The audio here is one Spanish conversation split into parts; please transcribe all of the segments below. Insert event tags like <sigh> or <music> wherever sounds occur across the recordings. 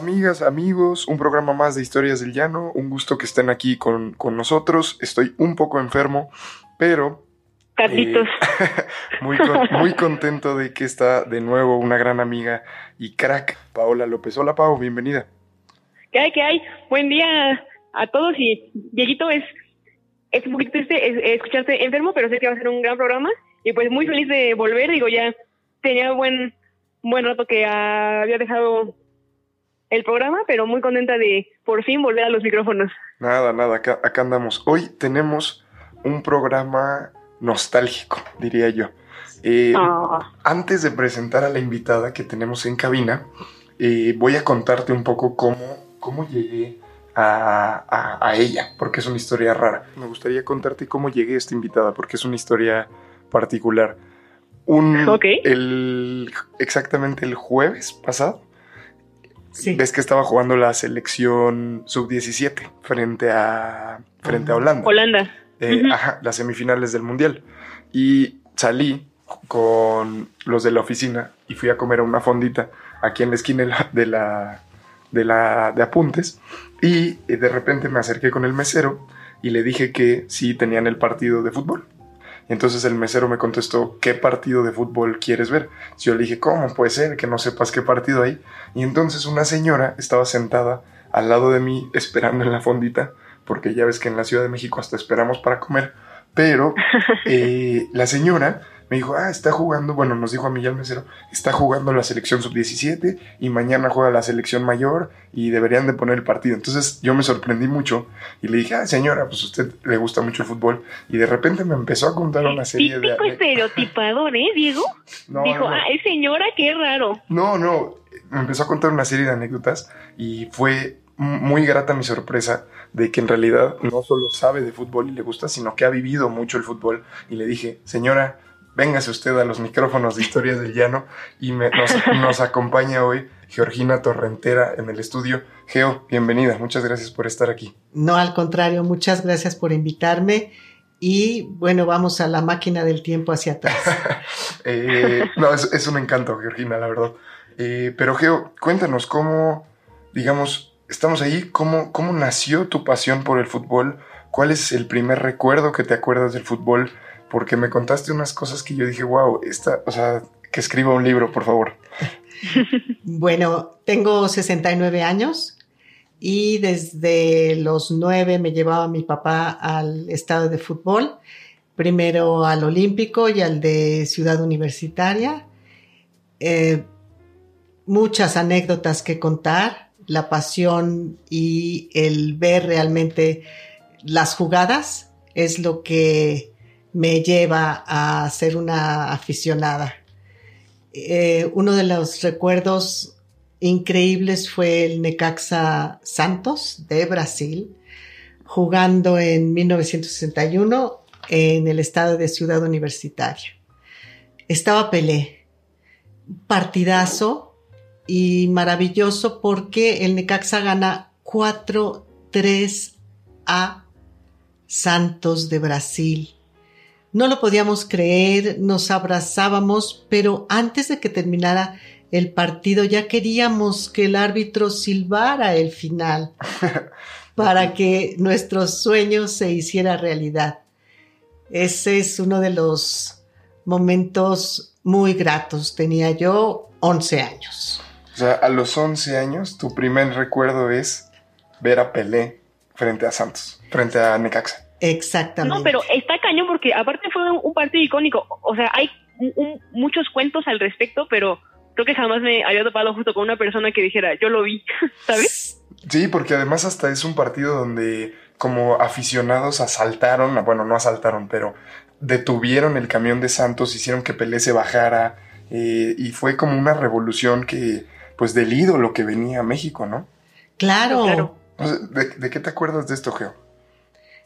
Amigas, amigos, un programa más de Historias del Llano. Un gusto que estén aquí con, con nosotros. Estoy un poco enfermo, pero Carlitos. Eh, <laughs> muy, con- muy contento de que está de nuevo una gran amiga y crack, Paola López. Hola, Pau, bienvenida. ¿Qué hay? ¿Qué hay? Buen día a todos y Dieguito es, es un poquito triste es- escucharte enfermo, pero sé que va a ser un gran programa y pues muy feliz de volver. Digo, ya tenía buen, buen rato que había dejado el programa, pero muy contenta de por fin volver a los micrófonos. Nada, nada, acá, acá andamos. Hoy tenemos un programa nostálgico, diría yo. Eh, Ah, Antes de presentar a la invitada que tenemos en cabina, eh, voy a contarte un poco cómo, cómo llegué a, a- a ella, porque es una historia rara. Me gustaría contarte cómo llegué a esta invitada, porque es una historia particular. Un, Ok. el, exactamente el jueves pasado, Sí. ves que estaba jugando la selección sub-17 frente a, frente a Holanda. Holanda. Eh, ajá, las semifinales del Mundial. Y salí con los de la oficina y fui a comer a una fondita aquí en la esquina de la, de, la, de, la- de apuntes. Y eh, de repente me acerqué con el mesero y le dije que sí tenían el partido de fútbol. Entonces el mesero me contestó, ¿qué partido de fútbol quieres ver? Yo le dije, ¿cómo puede ser que no sepas qué partido hay? Y entonces una señora estaba sentada al lado de mí esperando en la fondita, porque ya ves que en la Ciudad de México hasta esperamos para comer, pero <laughs> eh, la señora me dijo, ah, está jugando, bueno, nos dijo a al mesero, está jugando la selección sub-17 y mañana juega la selección mayor y deberían de poner el partido. Entonces yo me sorprendí mucho y le dije, ah, señora, pues a usted le gusta mucho el fútbol y de repente me empezó a contar una serie de... Típico estereotipador, ¿eh, Diego? <laughs> No, Dijo, no, no. ah, es señora, qué raro. No, no, me empezó a contar una serie de anécdotas y fue muy grata mi sorpresa de que en realidad no solo sabe de fútbol y le gusta, sino que ha vivido mucho el fútbol. Y le dije, señora, véngase usted a los micrófonos de Historias del Llano y me- nos, nos acompaña hoy Georgina Torrentera en el estudio. Geo, bienvenida, muchas gracias por estar aquí. No, al contrario, muchas gracias por invitarme. Y bueno, vamos a la máquina del tiempo hacia atrás. <laughs> Eh, no, es, es un encanto, Georgina, la verdad. Eh, pero Geo, cuéntanos cómo, digamos, estamos ahí, cómo, cómo nació tu pasión por el fútbol, cuál es el primer recuerdo que te acuerdas del fútbol, porque me contaste unas cosas que yo dije, wow, esta, o sea, que escriba un libro, por favor. <laughs> Bueno, tengo 69 años y desde los 9 me llevaba mi papá al estado de fútbol, primero al Olímpico y al de Ciudad Universitaria. Eh, muchas anécdotas que contar, la pasión y el ver realmente las jugadas es lo que me lleva a ser una aficionada. Eh, uno de los recuerdos increíbles fue el Necaxa Santos de Brasil, jugando en 1961 en el estado de Ciudad Universitaria. Estaba Pelé, partidazo y maravilloso porque el Necaxa gana 4-3 a Santos de Brasil. No lo podíamos creer, nos abrazábamos, pero antes de que terminara el partido ya queríamos que el árbitro silbara el final <laughs> para que nuestro sueño se hiciera realidad. Ese es uno de los momentos muy gratos. Tenía yo 11 años. O sea, a los 11 años, tu primer recuerdo es ver a Pelé frente a Santos, frente a Necaxa. Exactamente. No, pero está cañón porque aparte fue un, un partido icónico. O sea, hay un- un- muchos cuentos al respecto, pero creo que jamás me había topado justo con una persona que dijera, yo lo vi, <laughs> ¿sabes? Sí, porque además hasta es un partido donde como aficionados asaltaron, bueno, no asaltaron, pero detuvieron el camión de Santos, hicieron que Pelé se bajara eh, y fue como una revolución que, pues del ídolo que venía a México, ¿no? Claro. Claro. O sea, ¿de, de qué te acuerdas de esto, Geo?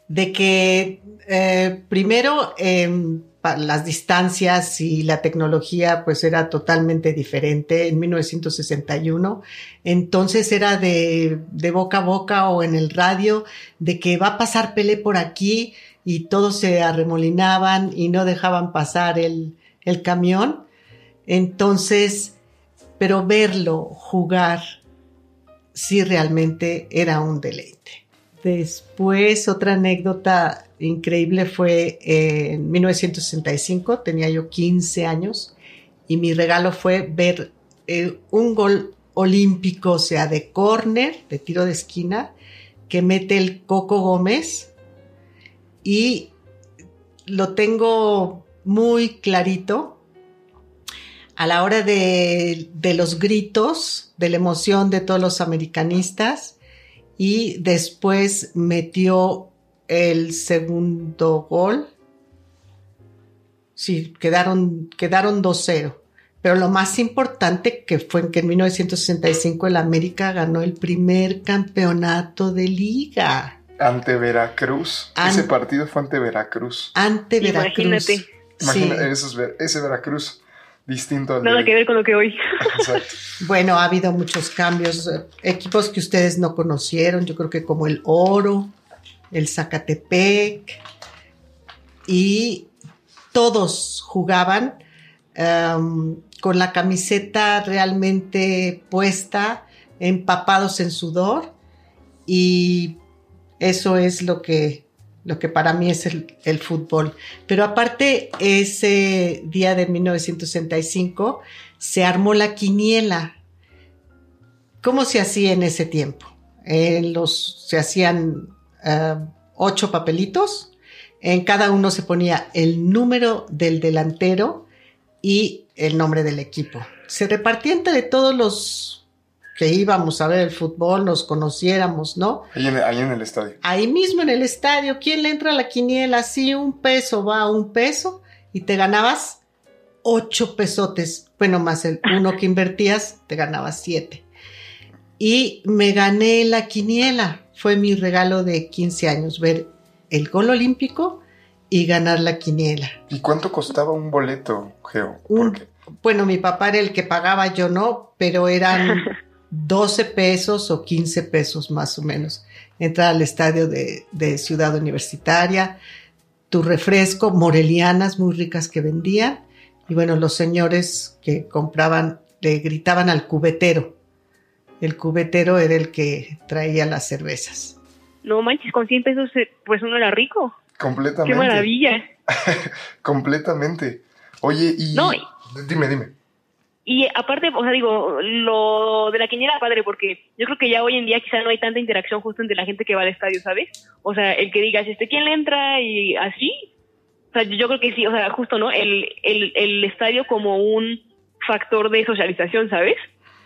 De que eh, primero em, las distancias y la tecnología pues era totalmente diferente en 1961. Entonces era de, de boca a boca o en el radio de que va a pasar Pelé por aquí y todos se arremolinaban y no dejaban pasar el, el camión. Entonces, pero verlo jugar sí realmente era un deleite. Después, otra anécdota increíble fue eh, en 1965, tenía yo 15 años, y mi regalo fue ver eh, un gol olímpico, o sea, de córner, de tiro de esquina, que mete el Coco Gómez, y lo tengo muy clarito. A la hora de, de los gritos, de la emoción de todos los americanistas, y después metió el segundo gol. Sí, quedaron, quedaron 2-0. Pero lo más importante que fue que en 1965 el América ganó el primer campeonato de liga Ante Veracruz. An- Ese partido fue ante Veracruz. ante Veracruz. Imagínate. Esos Ver- ese Veracruz distinto al Nada que ver con lo que hoy. Exacto. <laughs> Bueno, ha habido muchos cambios, eh, equipos que ustedes no conocieron, yo creo que como el Oro, el Zacatepec, y todos jugaban em, con la camiseta realmente puesta, empapados en sudor, y eso es lo que, lo que para mí es el, el fútbol. Pero aparte, ese día de 1965 se armó la quiniela. ¿Cómo se hacía en ese tiempo? En los, se hacían eh, ocho papelitos, en cada uno se ponía el número del delantero y el nombre del equipo. Se repartía entre todos los que íbamos a ver el fútbol, nos conociéramos, ¿no? Ahí en, ahí en el estadio. ahí mismo en el estadio, ¿quién le entra a la quiniela? Sí, un peso va a un peso y te ganabas ocho pesotes. Bueno, más el uno que invertías, te ganabas siete. Y me gané la quiniela. Fue mi regalo de 15 años, ver el gol olímpico y ganar la quiniela. ¿Y cuánto costaba un boleto, Geo? Un- Bueno, mi papá era el que pagaba, yo no, pero eran <laughs> 12 pesos o 15 pesos más o menos. Entrar al estadio de, de Ciudad Universitaria, tu refresco, morelianas muy ricas que vendían, y bueno, los señores que compraban le gritaban al cubetero. El cubetero era el que traía las cervezas. No manches, con 100 pesos, eh, pues uno era rico. completamente. Qué maravilla. <laughs> Completamente. Oye, y. No, y- Dime, dime. Y aparte, o sea, digo, lo de la quiniela padre, porque yo creo que ya hoy en día quizá no hay tanta interacción justo entre la gente que va al estadio, ¿sabes? O sea, el que digas, este, ¿quién le entra? Y así. O sea, yo creo que sí, o sea, justo, ¿no? El, el, el estadio como un factor de socialización, ¿sabes?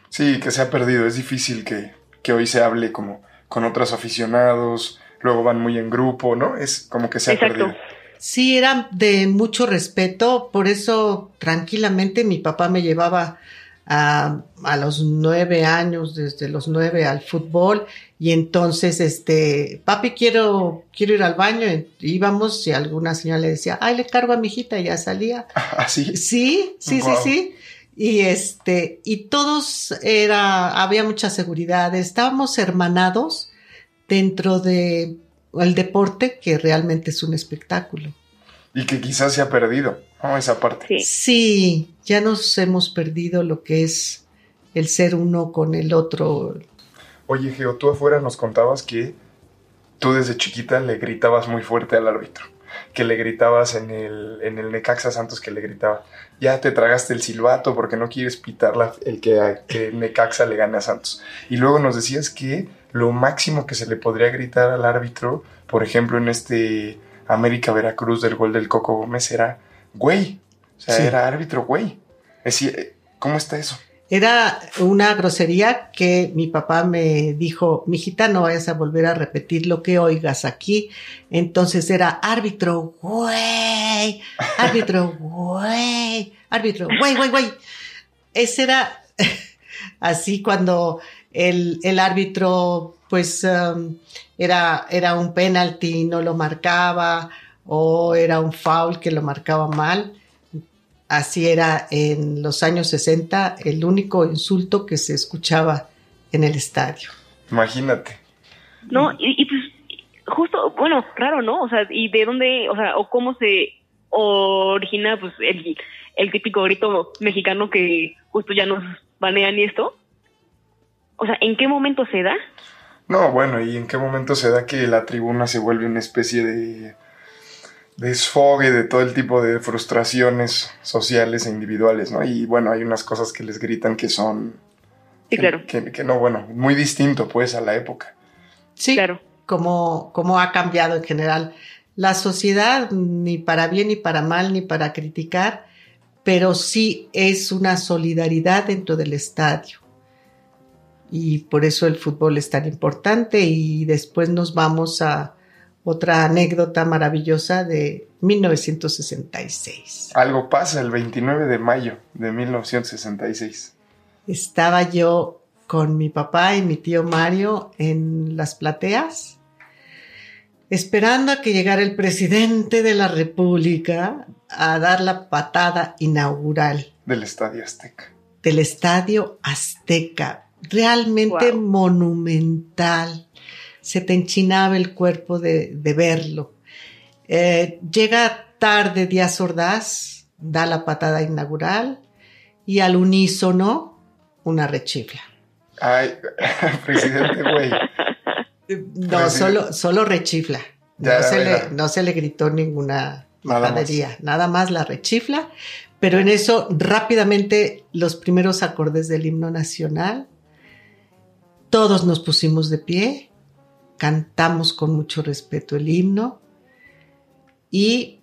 Sí, que se ha perdido. Es difícil que, que hoy se hable como con otros aficionados. Luego van muy en grupo, ¿no? Es como que se ha Exacto. perdido. Sí, era de mucho respeto, por eso tranquilamente mi papá me llevaba a, a los nueve años, desde los nueve al fútbol, y entonces, este, papi, quiero, quiero ir al baño, y íbamos, y alguna señora le decía, ay, le cargo a mi hijita, y ya salía. <laughs> Así. Sí, sí, Guau. sí, sí. Y este, y todos era, había mucha seguridad, estábamos hermanados dentro de el deporte que realmente es un espectáculo. Y que quizás se ha perdido, ¿no? Esa parte. Sí. Sí, ya nos hemos perdido lo que es el ser uno con el otro. Oye, Geo, tú afuera nos contabas que tú desde chiquita le gritabas muy fuerte al árbitro. Que le gritabas en el, en el Necaxa Santos, que le gritaba, ya te tragaste el silbato porque no quieres pitar la- el que, que Necaxa le gane a Santos. Y luego nos decías que lo máximo que se le podría gritar al árbitro, por ejemplo, en este América Veracruz del gol del Coco Gómez, era güey. O sea, Sí. era árbitro güey. Es decir, ¿cómo está eso? Era una grosería que mi papá me dijo, mijita, no vayas a volver a repetir lo que oigas aquí. Entonces era árbitro, güey, árbitro, <laughs> güey, árbitro, güey, güey, güey. Ese era <laughs> así cuando el, el árbitro pues um, era, era un penalti, no lo marcaba, o era un foul que lo marcaba mal. Así era en los años 60 el único insulto que se escuchaba en el estadio. Imagínate. No, y, y pues justo, bueno, raro, ¿no? O sea, ¿y de dónde, o sea, o cómo se origina pues el, el típico grito mexicano que justo ya nos banean y esto? O sea, ¿en qué momento se da? No, bueno, ¿y en qué momento se da que la tribuna se vuelve una especie de desfogue de todo el tipo de frustraciones sociales e individuales, ¿no? Y bueno, hay unas cosas que les gritan que son... Sí, claro. Que, que no, bueno, muy distinto pues a la época. Sí, Claro. como, como ha cambiado en general la sociedad, ni para bien ni para mal, ni para criticar, pero sí es una solidaridad dentro del estadio. Y por eso el fútbol es tan importante y después nos vamos a otra anécdota maravillosa de 1966. Algo pasa el 29 de mayo de 1966. Estaba yo con mi papá y mi tío Mario en las plateas, esperando a que llegara el presidente de la República a dar la patada inaugural Del Estadio Azteca. del Estadio Azteca. Realmente Wow. monumental. Se te enchinaba el cuerpo de, de verlo. Eh, llega tarde Díaz Ordaz, da la patada inaugural y al unísono una rechifla. Ay, <laughs> presidente, güey. No, solo, solo rechifla. Ya, no, se le, no se le gritó ninguna Nada más. nada más la rechifla. Pero en eso rápidamente los primeros acordes del himno nacional, todos nos pusimos de pie, cantamos con mucho respeto el himno y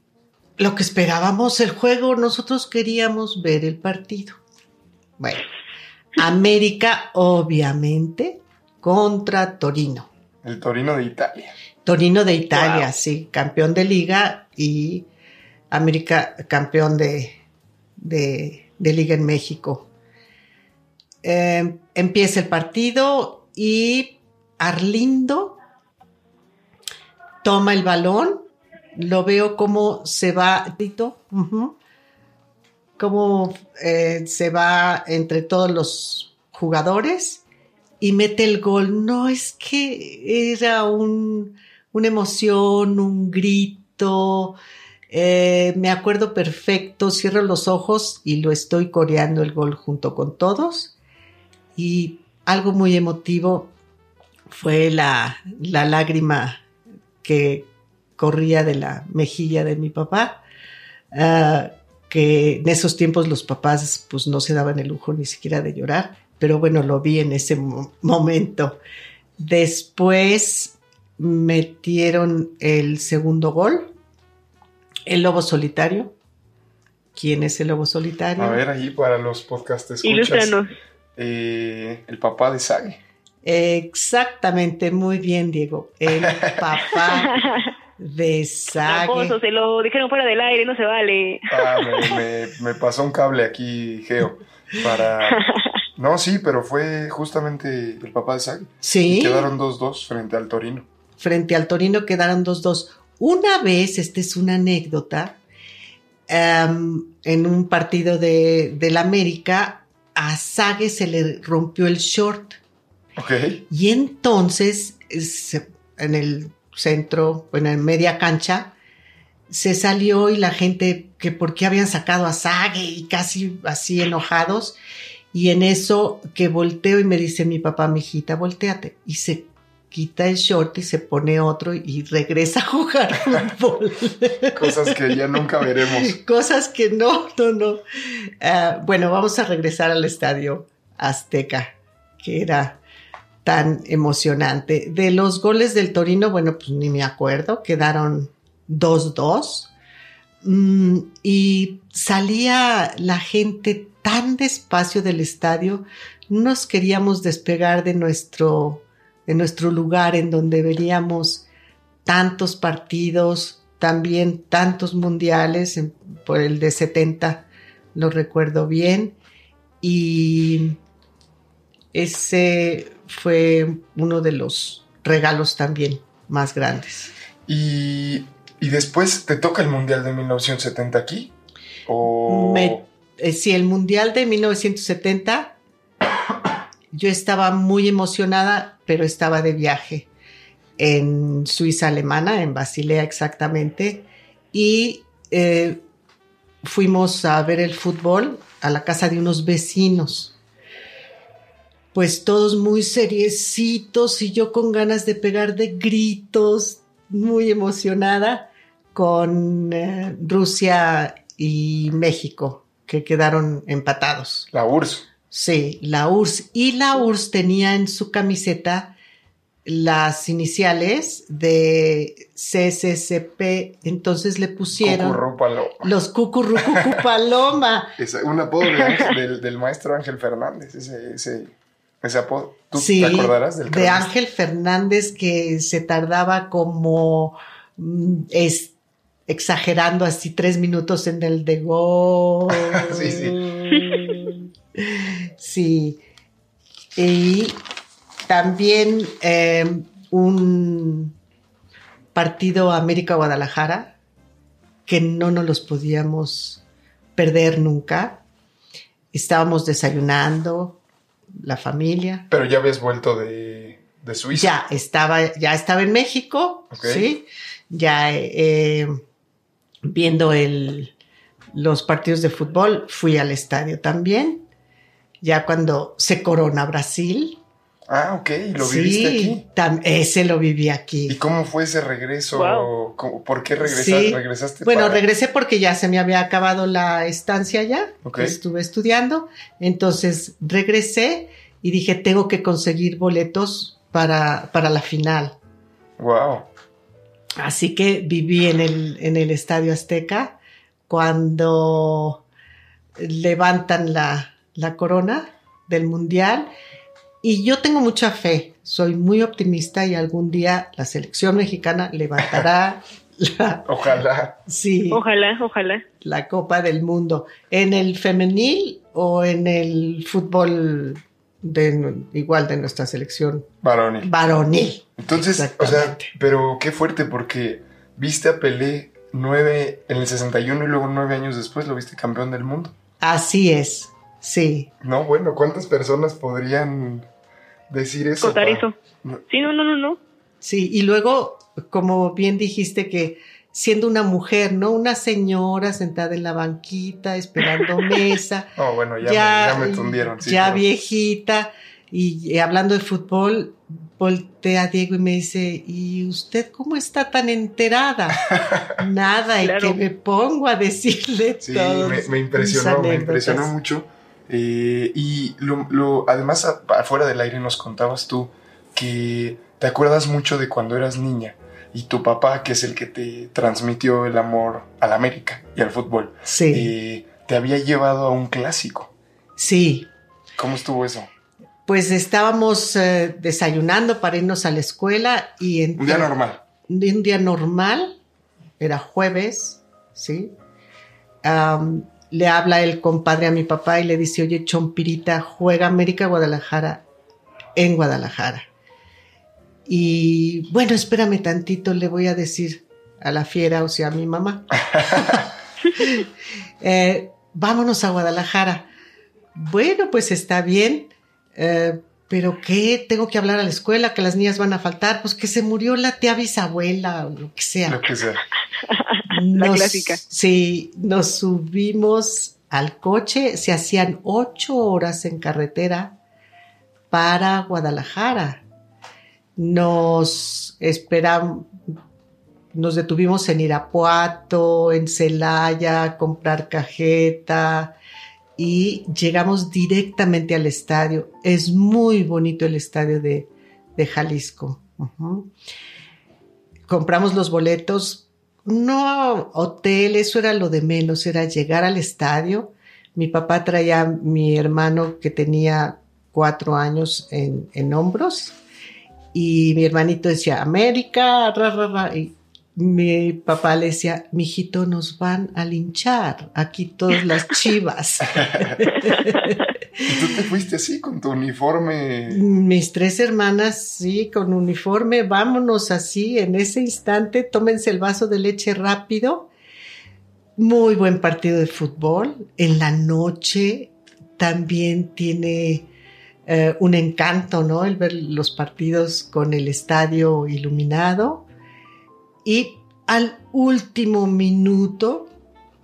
lo que esperábamos el juego, nosotros queríamos ver el partido. Bueno, América obviamente contra Torino. El Torino de Italia. Torino de Italia, Wow. sí, campeón de liga y América campeón de, de, de liga en México. Eh, empieza el partido y Arlindo toma el balón, lo veo como se va, cómo eh, se va entre todos los jugadores y mete el gol. No es que era un, una emoción, un grito. eh, me acuerdo perfecto, cierro los ojos y lo estoy coreando el gol junto con todos. Y algo muy emotivo fue la, la lágrima que corría de la mejilla de mi papá. ah, que en esos tiempos los papás pues no se daban el lujo ni siquiera de llorar, pero bueno, lo vi en ese mo- momento. Después metieron el segundo gol, el lobo solitario. ¿Quién es el lobo solitario? A ver, ahí para los podcast escuchas. Ilústranos. Eh, el papá de Sage. Exactamente, muy bien, Diego. El <laughs> papá de Sage. Tramposo, se lo dijeron fuera del aire, no se vale. Ah, me, me- me pasó un cable aquí, Geo. Para. <laughs> No, sí, pero fue justamente el papá de Sage. Sí. Y quedaron 2-2 frente al Torino. frente al Torino quedaron 2-2. Una vez, esta es una anécdota, em, en un partido de, del América, a Sague se le rompió el short Ok. y entonces eh, en el centro, bueno, en media cancha, se salió y la gente que por qué habían sacado a Sague y casi así enojados. Y en eso que volteo y me dice mi papá, mi hijita, volteate. Y se quita el short y se pone otro y regresa a jugar <laughs> fútbol. Cosas que ya nunca veremos. <laughs> Cosas que no, no, no. Ah, bueno, vamos a regresar al estadio Azteca, que era tan emocionante. De los goles del Torino, bueno, pues ni me acuerdo, quedaron 2-2. Mm, y salía la gente tan despacio del estadio, no nos queríamos despegar de nuestro, de nuestro lugar en donde veríamos tantos partidos, también tantos mundiales, por el de 70 lo recuerdo bien, y ese fue uno de los regalos también más grandes. ¿Y, y después te toca el Mundial de 1970 aquí? ¿O... Me- eh, sí, el Mundial de 1970, yo estaba muy emocionada, pero estaba de viaje en Suiza alemana, en Basilea exactamente, y eh, fuimos a ver el fútbol a la casa de unos vecinos. Pues todos muy seriecitos y yo con ganas de pegar de gritos, muy emocionada con eh, Rusia y México, que quedaron empatados. La URSS. Sí, la URSS. Y la URSS tenía en su camiseta las iniciales de CCCP, entonces le pusieron Cucurrúpalo. los cucurrucucu paloma. <laughs> Es un apodo de del, del maestro Ángel Fernández, ese, ese, ese apodo. ¿Tú Sí, te acordarás del de? Ángel Fernández que se tardaba como mm, es, exagerando así tres minutos en el de gol. <laughs> Sí, sí. <laughs> Sí. Y también eh, un partido América-Guadalajara que no nos los podíamos perder nunca. Estábamos desayunando, la familia. Pero ya habías vuelto de, de Suiza. Ya estaba, ya estaba en México, sí. Ya eh, viendo el, los partidos de fútbol, fui al estadio también. Ya cuando se corona Brasil. Ah, ok, lo sí, viviste aquí. tam- ese lo viví ¿Y aquí. cómo fue ese regreso? Wow. ¿Cómo- ¿Por qué regresa- Sí. regresaste? Bueno, para- regresé porque ya se me había acabado la estancia ya, Ok. que estuve estudiando. Entonces regresé y dije, tengo que conseguir boletos para, para la final. Wow. Así que viví en el, en el Estadio Azteca cuando levantan la, la corona del Mundial. Y yo tengo mucha fe, soy muy optimista y algún día la selección mexicana levantará <laughs> la, Ojalá. sí, Ojalá, ojalá. la Copa del Mundo. ¿En el femenil o en el fútbol de, igual de nuestra selección Varonil. varonil? Entonces, o sea, pero qué fuerte porque viste a Pelé nueve en el 61 y luego nueve años después lo viste campeón del mundo. Así es, sí. No, bueno, ¿cuántas personas podrían decir eso? Contar eso. No. Sí, no, no, no, no. Sí, y luego, como bien dijiste que siendo una mujer, ¿no? Una señora sentada en la banquita esperando <laughs> mesa, No, bueno, ya, me, ya me tundieron. sí, ya pero- viejita, y, y hablando de fútbol, voltea a Diego y me dice, ¿y usted cómo está tan enterada? <laughs> Nada, y que me pongo a decirle Sí, todas me, me impresionó, me impresionó mucho. Eh, y lo, lo- además, afuera del aire nos contabas tú que te acuerdas mucho de cuando eras niña y tu papá, que es el que te transmitió el amor a la América y al fútbol, Sí, eh, te había llevado a un clásico. sí. ¿Cómo estuvo eso? Pues estábamos eh, desayunando para irnos a la escuela y Un día normal. un día normal, era jueves, ¿sí? Am, le habla el compadre a mi papá y le dice, oye, Chompirita, juega América Guadalajara en Guadalajara. Y bueno, espérame tantito, le voy a decir a la fiera, o sea, a mi mamá. <laughs> <laughs> Eh, vámonos a Guadalajara. Bueno, pues está bien. eh, pero qué, tengo que hablar a la escuela, que las niñas van a faltar, pues que se murió la tía bisabuela o lo que sea. Lo que sea. <laughs> La clásica. Sí, nos subimos al coche, se hacían ocho horas en carretera para Guadalajara. Nos esperamos, nos detuvimos en Irapuato, en Celaya, comprar cajeta y llegamos directamente al estadio. Es muy bonito el estadio de, de Jalisco. Compramos los boletos. No, hotel, eso era lo de menos, era llegar al estadio. Mi papá traía a mi hermano que tenía cuatro años en, en hombros y mi hermanito decía América, ra, ra, ra, y mi papá le decía, mijito, nos van a linchar aquí todas las <laughs> chivas. ¿Y tú te fuiste así con tu uniforme? Mis tres hermanas, sí, con uniforme, vámonos así, en ese instante, tómense el vaso de leche rápido. Muy buen partido de fútbol. En la noche también tiene eh, un encanto, ¿no? El ver los partidos con el estadio iluminado. Y al último minuto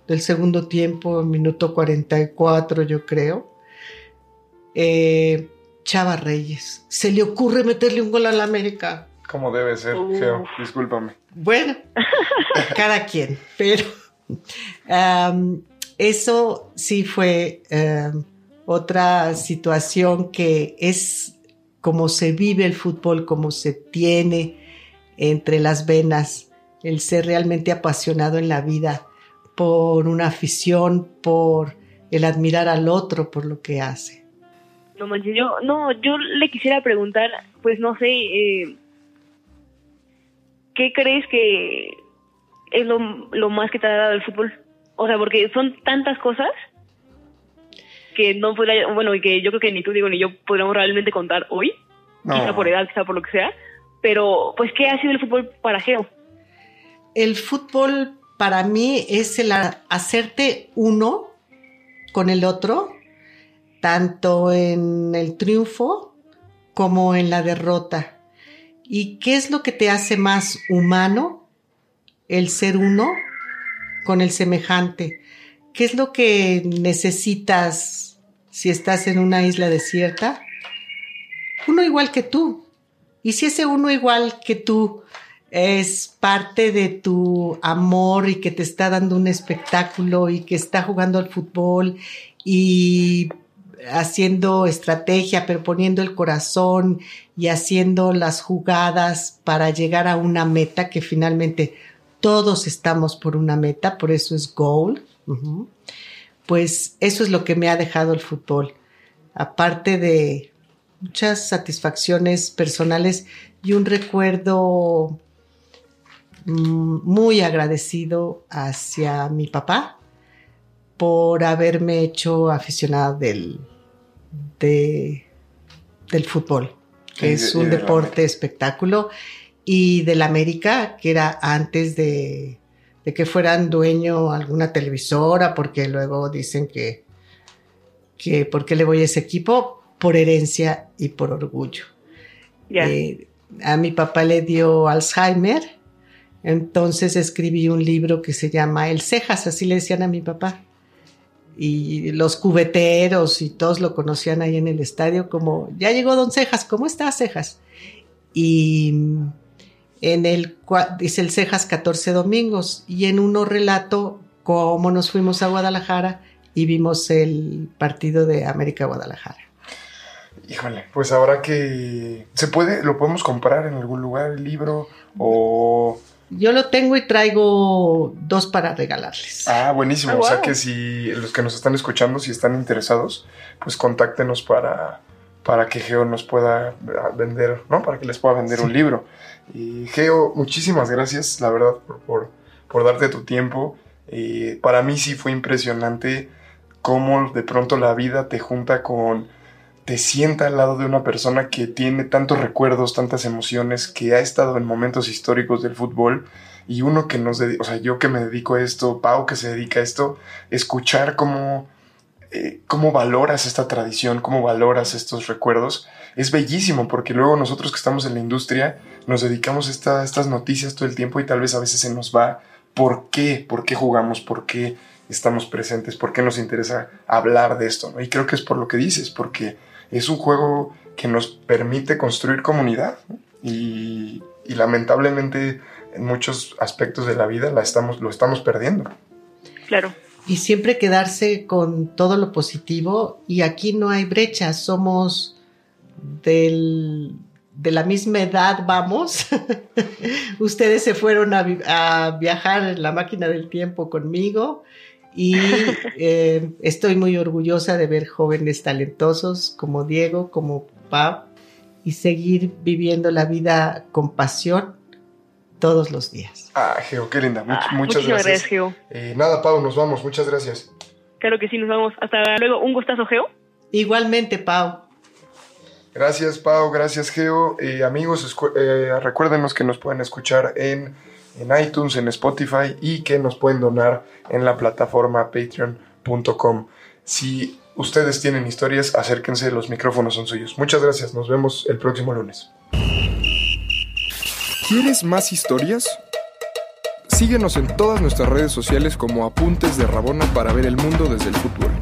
del segundo tiempo, minuto 44 yo creo, eh, Chava Reyes, se le ocurre meterle un gol a la América. Como debe ser, Geo, discúlpame. Bueno, <laughs> cada quien, pero um, eso sí fue um, otra situación que es como se vive el fútbol, como se tiene entre las venas, el ser realmente apasionado en la vida por una afición, por el admirar al otro por lo que hace. No manches, yo, no, yo le quisiera preguntar, pues no sé, eh, ¿qué crees que es lo, lo más que te ha dado el fútbol? O sea, porque son tantas cosas que no podría, bueno, y que yo creo que ni tú digo ni yo podríamos realmente contar hoy, quizá por edad, quizá por lo que sea, pero pues ¿qué ha sido el fútbol para Geo? El fútbol para mí es el hacerte uno con el otro, tanto en el triunfo como en la derrota. ¿Y qué es lo que te hace más humano? El ser uno con el semejante. ¿Qué es lo que necesitas si estás en una isla desierta? Uno igual que tú. Y si ese uno igual que tú es parte de tu amor y que te está dando un espectáculo y que está jugando al fútbol y haciendo estrategia, pero poniendo el corazón y haciendo las jugadas para llegar a una meta que finalmente todos estamos por una meta, por eso es goal, pues eso es lo que me ha dejado el fútbol. Aparte de muchas satisfacciones personales y un recuerdo muy agradecido hacia mi papá por haberme hecho aficionada del, del fútbol, que es un deporte espectáculo, y del América, que era antes de, de que fueran dueño alguna televisora, porque luego dicen que, que ¿por qué le voy a ese equipo? Por herencia y por orgullo. Eh, a mi papá le dio Alzheimer, entonces escribí un libro que se llama El Cejas, así le decían a mi papá. Y los cubeteros y todos lo conocían ahí en el estadio como, ya llegó Don Cejas, ¿cómo estás, Cejas? Y en el dice el Cejas 14 domingos y en uno relato cómo nos fuimos a Guadalajara y vimos el partido de América Guadalajara. Híjole, pues ahora que se puede, lo podemos comprar en algún lugar el libro o yo lo tengo y traigo dos para regalarles. Ah, buenísimo. Ah, o sea que si los que nos están escuchando, si están interesados, pues contáctenos para, para que Geo nos pueda vender, ¿no? Para que les pueda vender un libro. Y Geo, muchísimas gracias, la verdad, por, por, darte tu tiempo. para mí sí fue impresionante cómo de pronto la vida te junta con, te sienta al lado de una persona que tiene tantos recuerdos, tantas emociones, que ha estado en momentos históricos del fútbol y uno que nos dedica, o sea, yo que me dedico a esto, Pau que se dedica a esto, escuchar cómo, eh, cómo valoras esta tradición, cómo valoras estos recuerdos es bellísimo porque luego nosotros que estamos en la industria nos dedicamos a estas noticias todo el tiempo y tal vez a veces se nos va por qué, por qué jugamos, por qué estamos presentes, por qué nos interesa hablar de esto. ¿no? Y creo que es por lo que dices, porque es un juego que nos permite construir comunidad y, y, lamentablemente en muchos aspectos de la vida la estamos, lo estamos perdiendo. Claro. Y siempre quedarse con todo lo positivo y aquí no hay brecha, somos del, de la misma edad vamos. <laughs> Ustedes se fueron a, viajar en la máquina del tiempo conmigo y eh, estoy muy orgullosa de ver jóvenes talentosos como Diego, como Pab y seguir viviendo la vida con pasión todos los días. Ah, Geo, qué linda. Much- Ah, muchas gracias. gracias, Geo. Eh, nada, Pau, nos vamos. Muchas gracias. Claro que sí, nos vamos. Hasta luego. Un gustazo, Geo. Igualmente, Pau. Gracias, Pau. Gracias, Geo. Eh, amigos, eh, recuérdenos que nos pueden escuchar en, en iTunes, en Spotify y que nos pueden donar en la plataforma patreon.com. Si ustedes tienen historias, acérquense, los micrófonos son suyos. Muchas gracias. Nos vemos el próximo lunes. ¿Quieres más historias? Síguenos en todas nuestras redes sociales como Apuntes de Rabona para ver el mundo desde el fútbol.